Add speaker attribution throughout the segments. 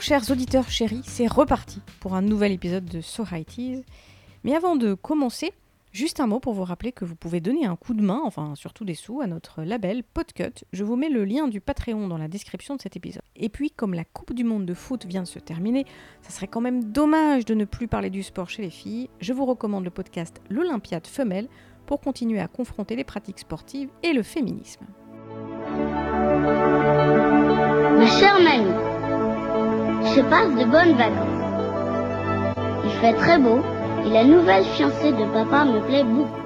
Speaker 1: Chers auditeurs chéris, c'est reparti pour un nouvel épisode de So High Mais avant de commencer, juste un mot pour vous rappeler que vous pouvez donner un coup de main, enfin surtout des sous, à notre label Podcut. Je vous mets le lien du Patreon dans la description de cet épisode. Et puis, comme la Coupe du Monde de foot vient de se terminer, ça serait quand même dommage de ne plus parler du sport chez les filles. Je vous recommande le podcast L'Olympiade Femelle pour continuer à confronter les pratiques sportives et le féminisme.
Speaker 2: Je passe de bonnes vacances. Il fait très beau et la nouvelle fiancée de papa me plaît beaucoup.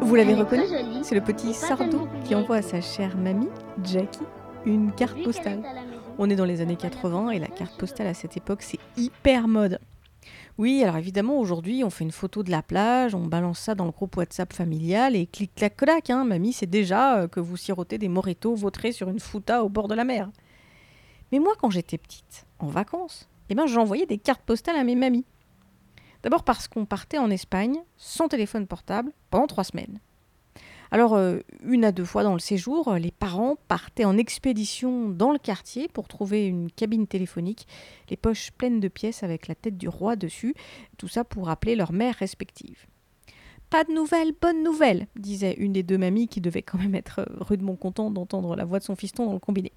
Speaker 1: Vous l'avez reconnu C'est le petit
Speaker 2: et pas
Speaker 1: Sardo
Speaker 2: tellement plus
Speaker 1: qui envoie à sa chère mamie, Jackie, une carte postale. On est dans les années 80 et la carte postale à cette époque, c'est hyper mode. Oui, alors évidemment, aujourd'hui, on fait une photo de la plage, on balance ça dans le groupe WhatsApp familial et clic-clac-clac, hein, mamie, c'est déjà euh, que vous sirotez des mojitos vautrés sur une fouta au bord de la mer. Mais moi, quand j'étais petite, en vacances, eh ben, j'envoyais des cartes postales à mes mamies. D'abord parce qu'on partait en Espagne sans téléphone portable pendant trois semaines. Alors, euh, une à deux fois dans le séjour, euh, les parents partaient en expédition dans le quartier pour trouver une cabine téléphonique, les poches pleines de pièces avec la tête du roi dessus, tout ça pour appeler leurs mères respectives. Pas de nouvelles, bonne nouvelle, disait une des deux mamies qui devait quand même être euh, rudement contente d'entendre la voix de son fiston dans le combiné.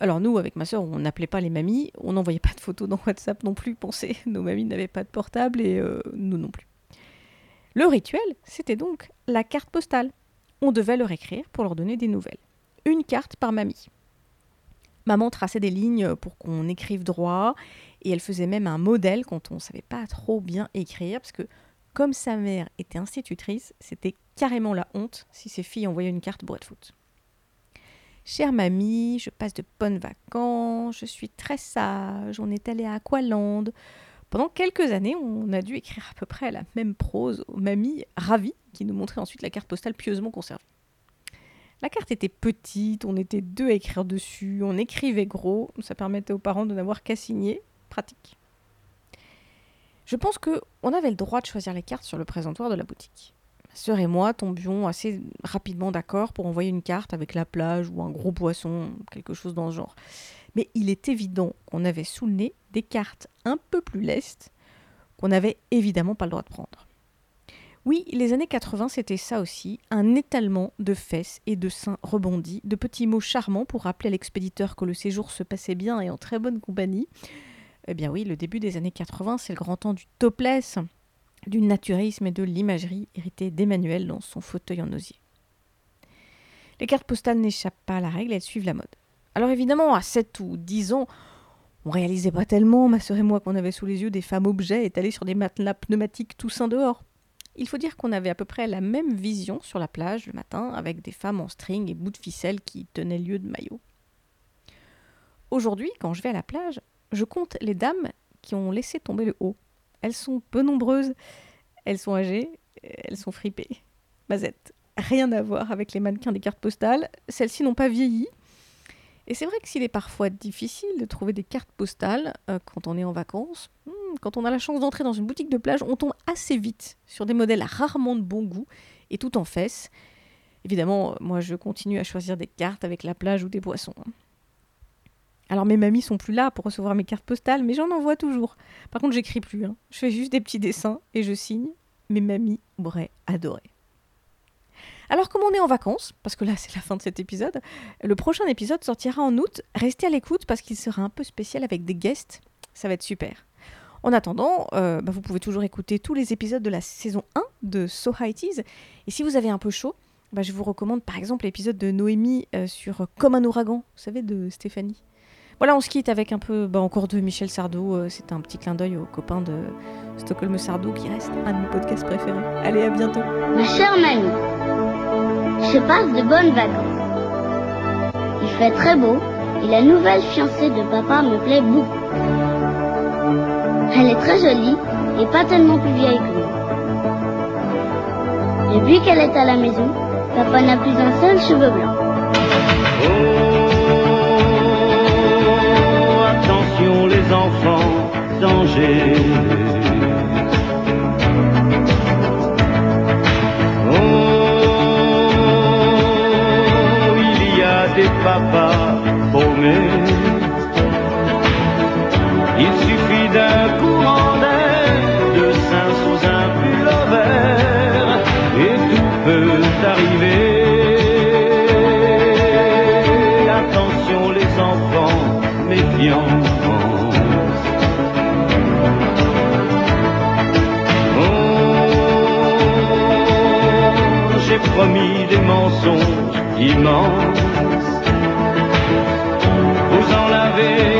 Speaker 1: Alors nous, avec ma sœur, on n'appelait pas les mamies, on n'envoyait pas de photos dans WhatsApp non plus, pensez, nos mamies n'avaient pas de portable et euh, nous non plus. Le rituel, c'était donc la carte postale on devait leur écrire pour leur donner des nouvelles. Une carte par mamie. Maman traçait des lignes pour qu'on écrive droit, et elle faisait même un modèle quand on ne savait pas trop bien écrire, parce que comme sa mère était institutrice, c'était carrément la honte si ses filles envoyaient une carte de foot. Chère mamie, je passe de bonnes vacances, je suis très sage, on est allé à Aqualand. Pendant quelques années, on a dû écrire à peu près la même prose aux mamies ravies qui nous montrait ensuite la carte postale pieusement conservée. La carte était petite, on était deux à écrire dessus, on écrivait gros, ça permettait aux parents de n'avoir qu'à signer, pratique. Je pense que on avait le droit de choisir les cartes sur le présentoir de la boutique. Sœur et moi tombions assez rapidement d'accord pour envoyer une carte avec la plage ou un gros poisson, quelque chose dans ce genre. Mais il est évident qu'on avait sous le nez des cartes un peu plus lestes qu'on n'avait évidemment pas le droit de prendre. Oui, les années 80, c'était ça aussi, un étalement de fesses et de seins rebondis, de petits mots charmants pour rappeler à l'expéditeur que le séjour se passait bien et en très bonne compagnie. Eh bien oui, le début des années 80, c'est le grand temps du topless, du naturisme et de l'imagerie héritée d'Emmanuel dans son fauteuil en osier. Les cartes postales n'échappent pas à la règle, elles suivent la mode. Alors évidemment, à 7 ou 10 ans, on réalisait pas tellement, ma sœur et moi, qu'on avait sous les yeux des femmes objets étalées sur des matelas pneumatiques tout seins dehors. Il faut dire qu'on avait à peu près la même vision sur la plage le matin, avec des femmes en string et bouts de ficelle qui tenaient lieu de maillot. Aujourd'hui, quand je vais à la plage, je compte les dames qui ont laissé tomber le haut. Elles sont peu nombreuses, elles sont âgées, elles sont fripées. Mazette, rien à voir avec les mannequins des cartes postales, celles-ci n'ont pas vieilli. Et c'est vrai que s'il est parfois difficile de trouver des cartes postales euh, quand on est en vacances, hmm, quand on a la chance d'entrer dans une boutique de plage, on tombe assez vite sur des modèles rarement de bon goût et tout en fesses. Évidemment, moi je continue à choisir des cartes avec la plage ou des poissons. Alors mes mamies sont plus là pour recevoir mes cartes postales, mais j'en envoie toujours. Par contre, j'écris plus. hein. Je fais juste des petits dessins et je signe. Mes mamies auraient adoré. Alors comme on est en vacances, parce que là c'est la fin de cet épisode, le prochain épisode sortira en août. Restez à l'écoute parce qu'il sera un peu spécial avec des guests. Ça va être super. En attendant, euh, bah, vous pouvez toujours écouter tous les épisodes de la saison 1 de So High Teas. Et si vous avez un peu chaud, bah, je vous recommande par exemple l'épisode de Noémie euh, sur Comme un ouragan, vous savez, de Stéphanie. Voilà, on se quitte avec un peu bah, encore de Michel Sardou. euh, C'est un petit clin d'œil aux copains de Stockholm Sardou qui reste un de mes podcasts préférés. Allez, à bientôt.
Speaker 2: Ma chère mamie, je passe de bonnes vacances. Il fait très beau et la nouvelle fiancée de papa me plaît beaucoup. Elle est très jolie et pas tellement plus vieille que moi. Depuis qu'elle est à la maison, papa n'a plus un seul cheveu blanc.
Speaker 3: Oh, des papas paumés. Il suffit d'un courant d'air, de seins sous un pull et tout peut arriver. Attention les enfants, méfiants. Oh, J'ai promis des mensonges immenses. Vous en avez des